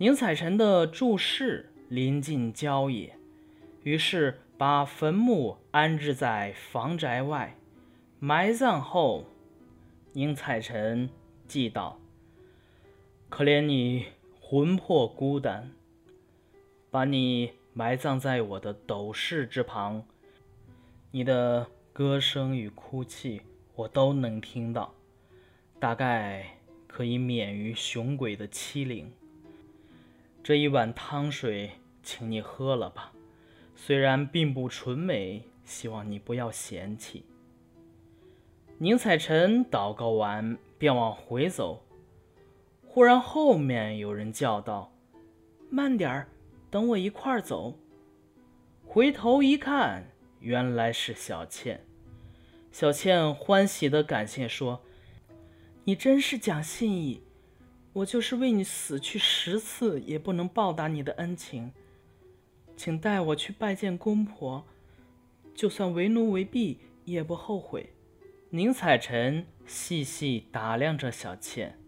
宁采臣的住室临近郊野，于是把坟墓安置在房宅外。埋葬后，宁采臣祭道：“可怜你魂魄孤单，把你埋葬在我的斗室之旁。你的歌声与哭泣，我都能听到。大概……”可以免于雄鬼的欺凌。这一碗汤水，请你喝了吧，虽然并不纯美，希望你不要嫌弃。宁采臣祷告完，便往回走。忽然后面有人叫道：“慢点儿，等我一块儿走。”回头一看，原来是小倩。小倩欢喜地感谢说。你真是讲信义，我就是为你死去十次，也不能报答你的恩情。请带我去拜见公婆，就算为奴为婢也不后悔。宁采臣细细打量着小倩，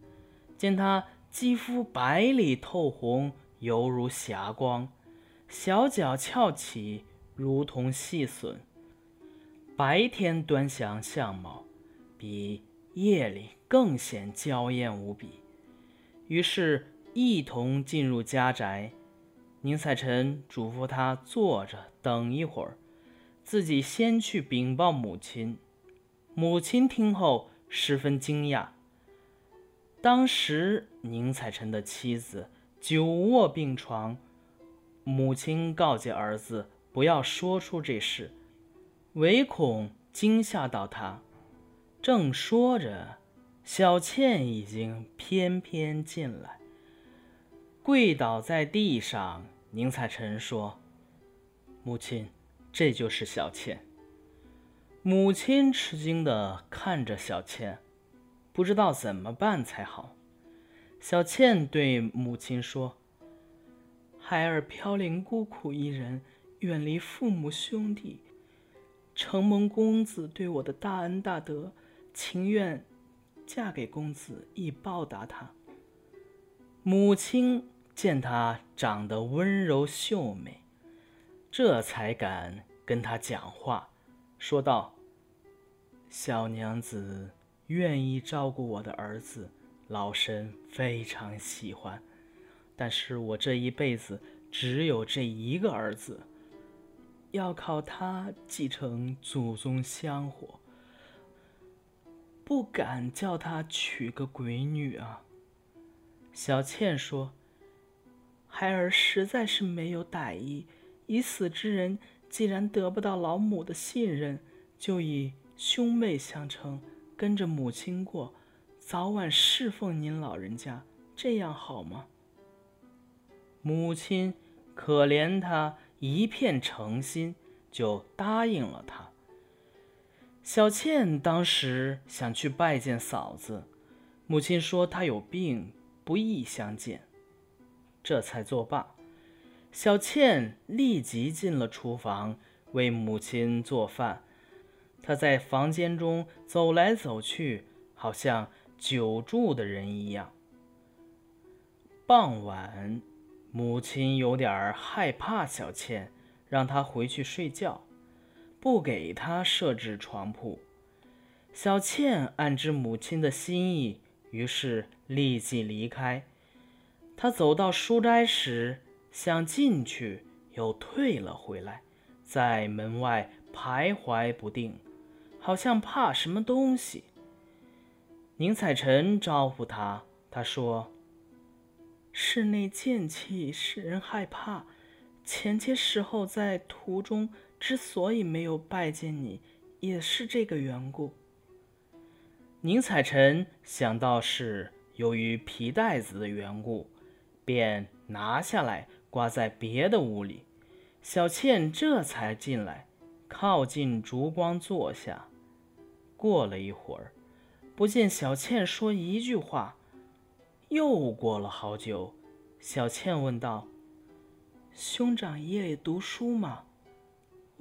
见她肌肤白里透红，犹如霞光，小脚翘起，如同细笋。白天端详相貌，比。夜里更显娇艳无比，于是，一同进入家宅。宁采臣嘱咐他坐着等一会儿，自己先去禀报母亲。母亲听后十分惊讶。当时，宁采臣的妻子久卧病床，母亲告诫儿子不要说出这事，唯恐惊吓到他。正说着，小倩已经翩翩进来，跪倒在地上。宁采臣说：“母亲，这就是小倩。”母亲吃惊地看着小倩，不知道怎么办才好。小倩对母亲说：“孩儿飘零孤苦一人，远离父母兄弟，承蒙公子对我的大恩大德。”情愿嫁给公子以报答他。母亲见她长得温柔秀美，这才敢跟她讲话，说道：“小娘子愿意照顾我的儿子，老身非常喜欢。但是我这一辈子只有这一个儿子，要靠他继承祖宗香火。”不敢叫他娶个鬼女啊。小倩说：“孩儿实在是没有歹意，已死之人既然得不到老母的信任，就以兄妹相称，跟着母亲过，早晚侍奉您老人家，这样好吗？”母亲可怜他一片诚心，就答应了他。小倩当时想去拜见嫂子，母亲说她有病，不宜相见，这才作罢。小倩立即进了厨房为母亲做饭。她在房间中走来走去，好像久住的人一样。傍晚，母亲有点害怕小倩，让她回去睡觉。不给他设置床铺，小倩暗知母亲的心意，于是立即离开。她走到书斋时，想进去，又退了回来，在门外徘徊不定，好像怕什么东西。宁采臣招呼他，他说：“室内剑气使人害怕，前些时候在途中。”之所以没有拜见你，也是这个缘故。宁采臣想到是由于皮带子的缘故，便拿下来挂在别的屋里。小倩这才进来，靠近烛光坐下。过了一会儿，不见小倩说一句话。又过了好久，小倩问道：“兄长夜里读书吗？”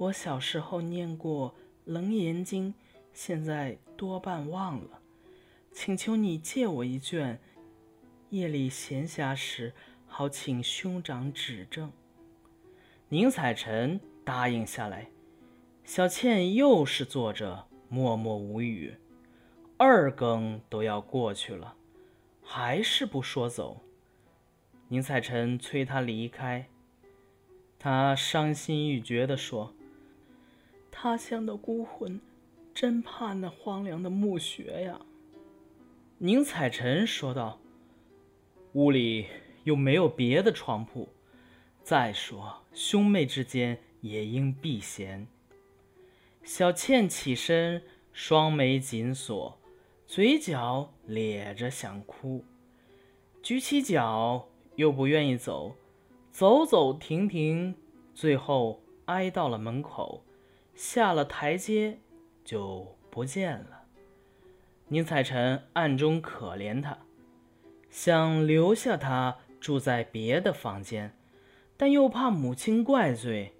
我小时候念过《楞严经》，现在多半忘了，请求你借我一卷，夜里闲暇时好请兄长指正。”宁采臣答应下来。小倩又是坐着默默无语。二更都要过去了，还是不说走。宁采臣催他离开，他伤心欲绝地说：“他乡的孤魂，真怕那荒凉的墓穴呀。”宁采臣说道：“屋里又没有别的床铺，再说兄妹之间也应避嫌。”小倩起身，双眉紧锁。嘴角咧着想哭，举起脚又不愿意走，走走停停，最后挨到了门口，下了台阶就不见了。宁采臣暗中可怜他，想留下他住在别的房间，但又怕母亲怪罪。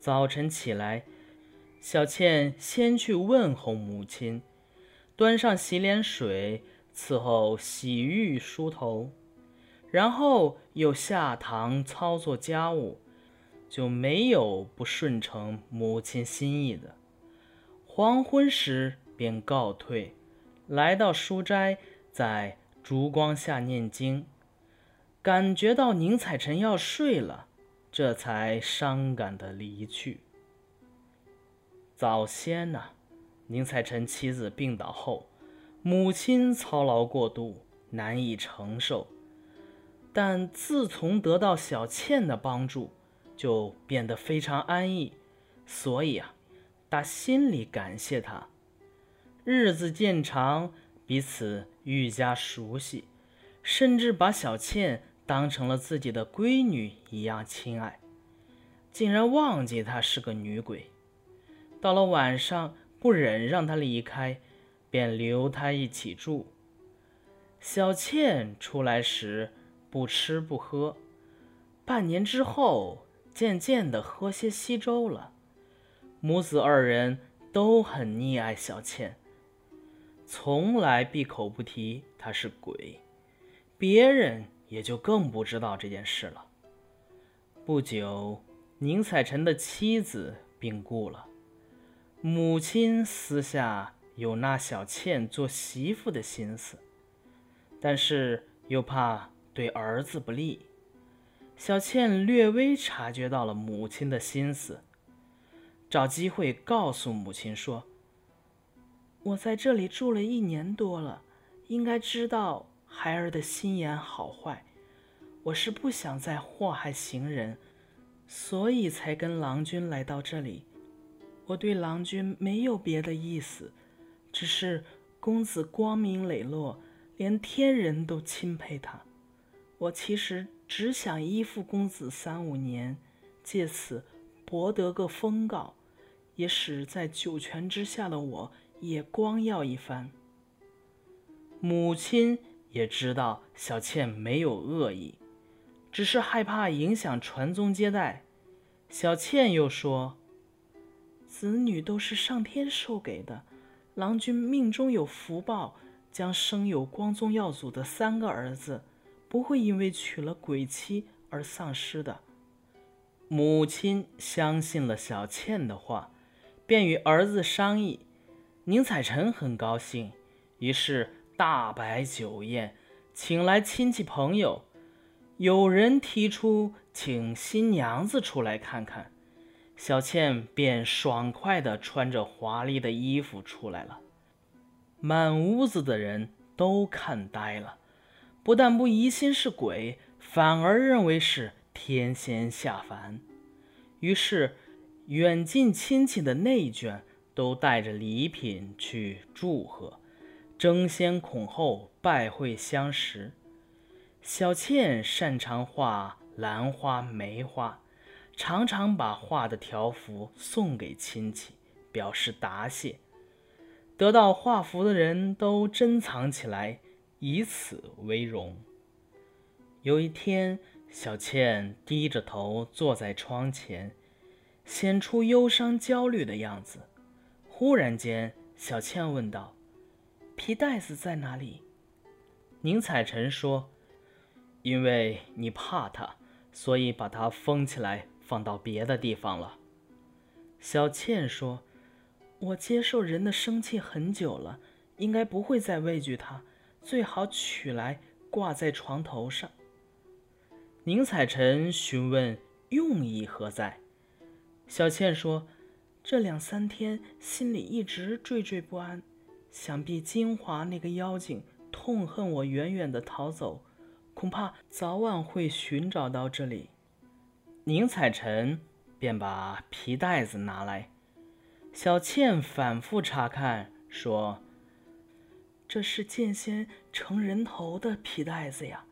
早晨起来，小倩先去问候母亲。端上洗脸水，伺候洗浴梳头，然后又下堂操作家务，就没有不顺承母亲心意的。黄昏时便告退，来到书斋，在烛光下念经，感觉到宁采臣要睡了，这才伤感的离去。早先呢？宁采臣妻子病倒后，母亲操劳过度，难以承受。但自从得到小倩的帮助，就变得非常安逸，所以啊，打心里感谢他。日子渐长，彼此愈加熟悉，甚至把小倩当成了自己的闺女一样亲爱，竟然忘记她是个女鬼。到了晚上。不忍让她离开，便留她一起住。小倩出来时不吃不喝，半年之后渐渐的喝些稀粥了。母子二人都很溺爱小倩，从来闭口不提她是鬼，别人也就更不知道这件事了。不久，宁采臣的妻子病故了。母亲私下有纳小倩做媳妇的心思，但是又怕对儿子不利。小倩略微察觉到了母亲的心思，找机会告诉母亲说：“我在这里住了一年多了，应该知道孩儿的心眼好坏。我是不想再祸害行人，所以才跟郎君来到这里。”我对郎君没有别的意思，只是公子光明磊落，连天人都钦佩他。我其实只想依附公子三五年，借此博得个封诰，也使在九泉之下的我也光耀一番。母亲也知道小倩没有恶意，只是害怕影响传宗接代。小倩又说。子女都是上天授给的，郎君命中有福报，将生有光宗耀祖的三个儿子，不会因为娶了鬼妻而丧失的。母亲相信了小倩的话，便与儿子商议。宁采臣很高兴，于是大摆酒宴，请来亲戚朋友。有人提出请新娘子出来看看。小倩便爽快地穿着华丽的衣服出来了，满屋子的人都看呆了，不但不疑心是鬼，反而认为是天仙下凡。于是，远近亲戚的内眷都带着礼品去祝贺，争先恐后拜会相识。小倩擅长画兰花、梅花。常常把画的条幅送给亲戚，表示答谢。得到画幅的人都珍藏起来，以此为荣。有一天，小倩低着头坐在窗前，显出忧伤焦虑的样子。忽然间，小倩问道：“皮袋子在哪里？”宁采臣说：“因为你怕它，所以把它封起来，放到别的地方了。”小倩说：“我接受人的生气很久了，应该不会再畏惧他，最好取来挂在床头上。”宁采臣询问用意何在，小倩说：“这两三天心里一直惴惴不安，想必金华那个妖精痛恨我远远的逃走，恐怕早晚会寻找到这里。”宁采臣。便把皮袋子拿来，小倩反复查看，说：“这是剑仙成人头的皮袋子呀，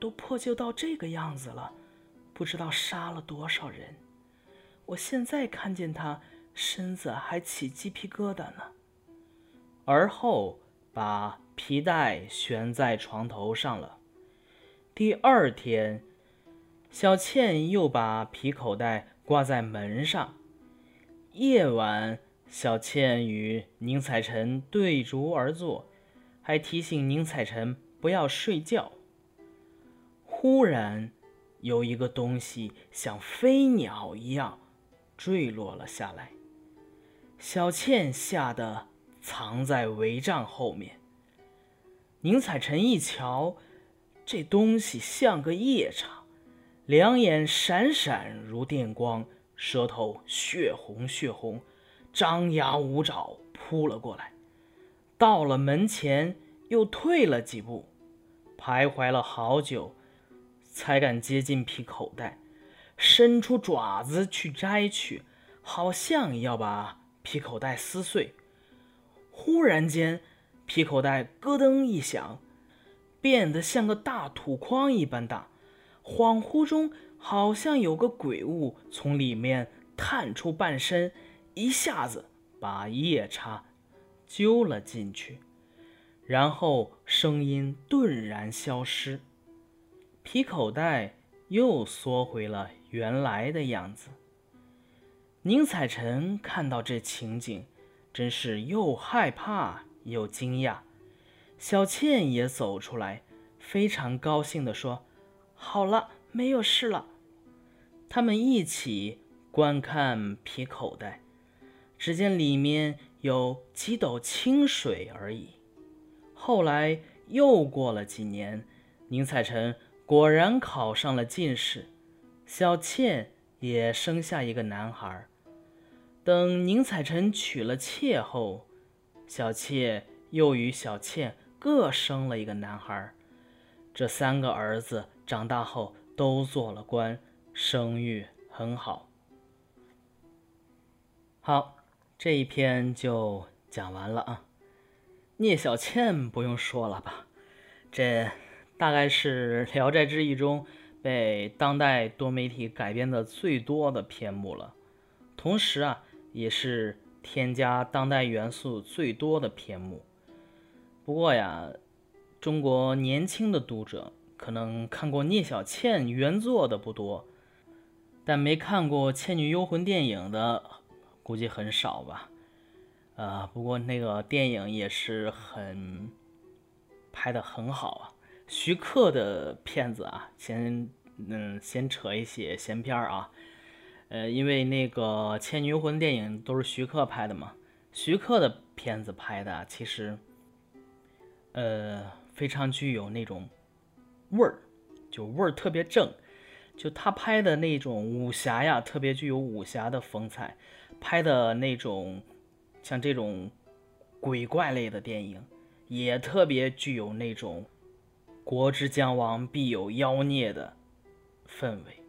都破旧到这个样子了，不知道杀了多少人。我现在看见他，身子还起鸡皮疙瘩呢。”而后把皮带悬在床头上了。第二天，小倩又把皮口袋。挂在门上。夜晚，小倩与宁采臣对烛而坐，还提醒宁采臣不要睡觉。忽然，有一个东西像飞鸟一样坠落了下来。小倩吓得藏在帷帐后面。宁采臣一瞧，这东西像个夜叉。两眼闪闪如电光，舌头血红血红，张牙舞爪扑了过来。到了门前，又退了几步，徘徊了好久，才敢接近皮口袋，伸出爪子去摘取，好像要把皮口袋撕碎。忽然间，皮口袋咯噔一响，变得像个大土筐一般大。恍惚中，好像有个鬼物从里面探出半身，一下子把夜叉揪了进去，然后声音顿然消失，皮口袋又缩回了原来的样子。宁采臣看到这情景，真是又害怕又惊讶。小倩也走出来，非常高兴地说。好了，没有事了。他们一起观看皮口袋，只见里面有几斗清水而已。后来又过了几年，宁采臣果然考上了进士，小倩也生下一个男孩。等宁采臣娶了妾后，小妾又与小倩各生了一个男孩。这三个儿子。长大后都做了官，声誉很好。好，这一篇就讲完了啊。聂小倩不用说了吧，这大概是《聊斋志异》中被当代多媒体改编的最多的篇目了，同时啊，也是添加当代元素最多的篇目。不过呀，中国年轻的读者。可能看过聂小倩原作的不多，但没看过《倩女幽魂》电影的估计很少吧。呃，不过那个电影也是很拍的很好啊。徐克的片子啊，先嗯先扯一些闲篇儿啊。呃，因为那个《倩女幽魂》电影都是徐克拍的嘛，徐克的片子拍的其实呃非常具有那种。味儿，就味儿特别正，就他拍的那种武侠呀，特别具有武侠的风采。拍的那种像这种鬼怪类的电影，也特别具有那种国之将亡必有妖孽的氛围。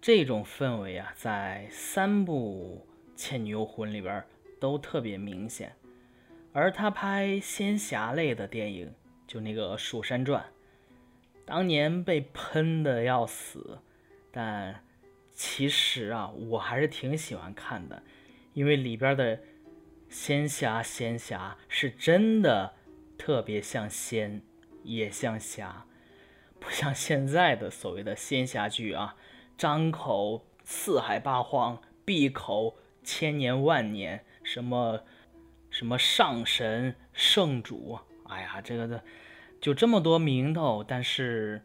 这种氛围啊，在三部《倩女幽魂》里边都特别明显。而他拍仙侠类的电影，就那个《蜀山传》。当年被喷的要死，但其实啊，我还是挺喜欢看的，因为里边的仙侠仙侠是真的特别像仙，也像侠，不像现在的所谓的仙侠剧啊，张口四海八荒，闭口千年万年，什么什么上神圣主，哎呀，这个的。就这么多名头，但是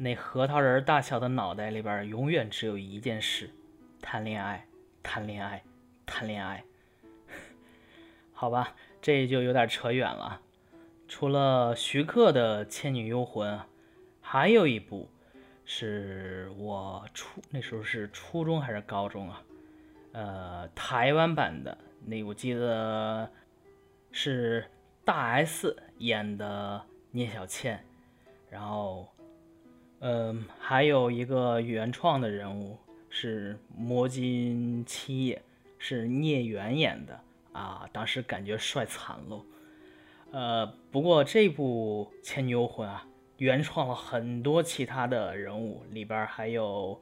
那核桃仁大小的脑袋里边永远只有一件事：谈恋爱，谈恋爱，谈恋爱。好吧，这就有点扯远了。除了徐克的《倩女幽魂》，还有一部是我初那时候是初中还是高中啊？呃，台湾版的那我记得是大 S 演的聂小倩，然后，嗯，还有一个原创的人物是魔金七夜，是聂远演的。啊，当时感觉帅惨喽。呃，不过这部《倩女幽魂》啊，原创了很多其他的人物，里边还有，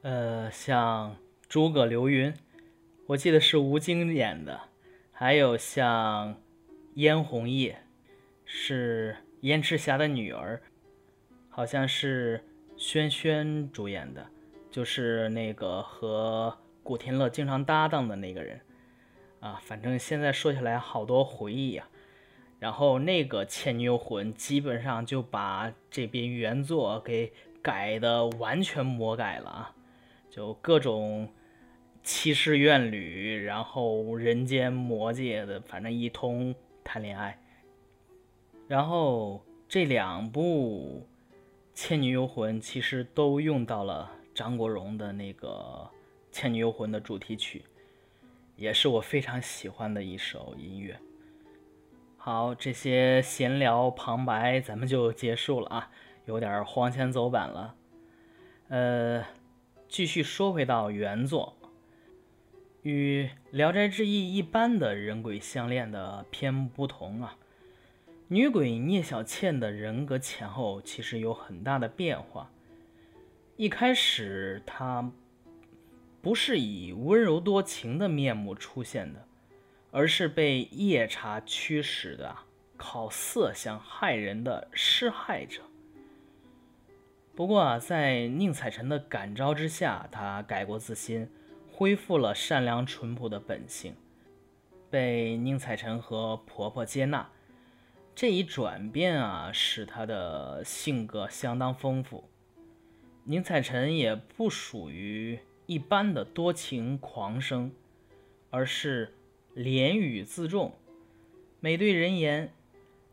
呃，像诸葛流云，我记得是吴京演的，还有像燕红叶，是燕赤霞的女儿，好像是轩轩主演的，就是那个和古天乐经常搭档的那个人。啊，反正现在说起来好多回忆呀。然后那个《倩女幽魂》基本上就把这边原作给改的完全魔改了啊，就各种七世怨侣，然后人间魔界的，反正一通谈恋爱。然后这两部《倩女幽魂》其实都用到了张国荣的那个《倩女幽魂》的主题曲。也是我非常喜欢的一首音乐。好，这些闲聊旁白咱们就结束了啊，有点荒腔走板了。呃，继续说回到原作，与《聊斋志异》一般的人鬼相恋的篇不同啊，女鬼聂小倩的人格前后其实有很大的变化。一开始她。不是以温柔多情的面目出现的，而是被夜叉驱使的，靠色相害人的施害者。不过啊，在宁采臣的感召之下，他改过自新，恢复了善良淳朴的本性，被宁采臣和婆婆接纳。这一转变啊，使他的性格相当丰富。宁采臣也不属于。一般的多情狂生，而是廉语自重，每对人言，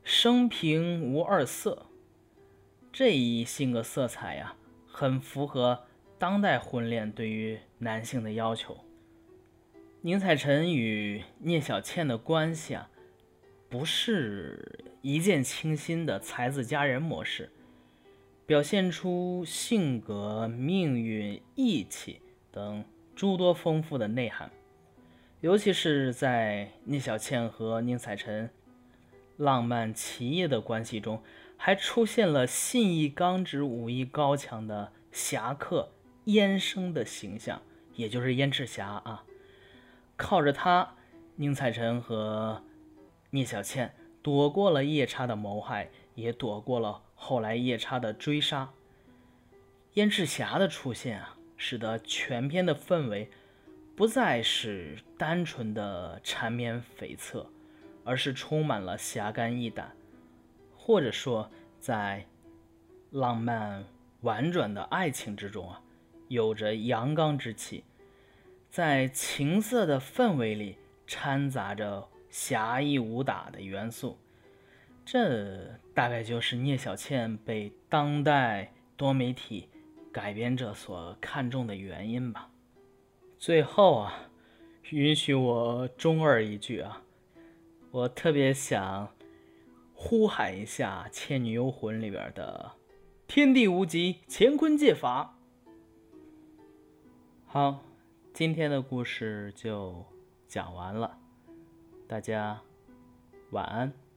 生平无二色。这一性格色彩呀，很符合当代婚恋对于男性的要求。宁采臣与聂小倩的关系啊，不是一见倾心的才子佳人模式，表现出性格、命运、义气。等诸多丰富的内涵，尤其是在聂小倩和宁采臣浪漫奇异的关系中，还出现了信义刚直、武艺高强的侠客燕生的形象，也就是燕赤霞啊。靠着他，宁采臣和聂小倩躲过了夜叉的谋害，也躲过了后来夜叉的追杀。燕赤霞的出现啊。使得全篇的氛围不再是单纯的缠绵悱恻，而是充满了侠肝义胆，或者说，在浪漫婉转的爱情之中啊，有着阳刚之气，在情色的氛围里掺杂着侠义武打的元素，这大概就是聂小倩被当代多媒体。改编者所看重的原因吧。最后啊，允许我中二一句啊，我特别想呼喊一下《倩女幽魂》里边的“天地无极，乾坤借法”。好，今天的故事就讲完了，大家晚安。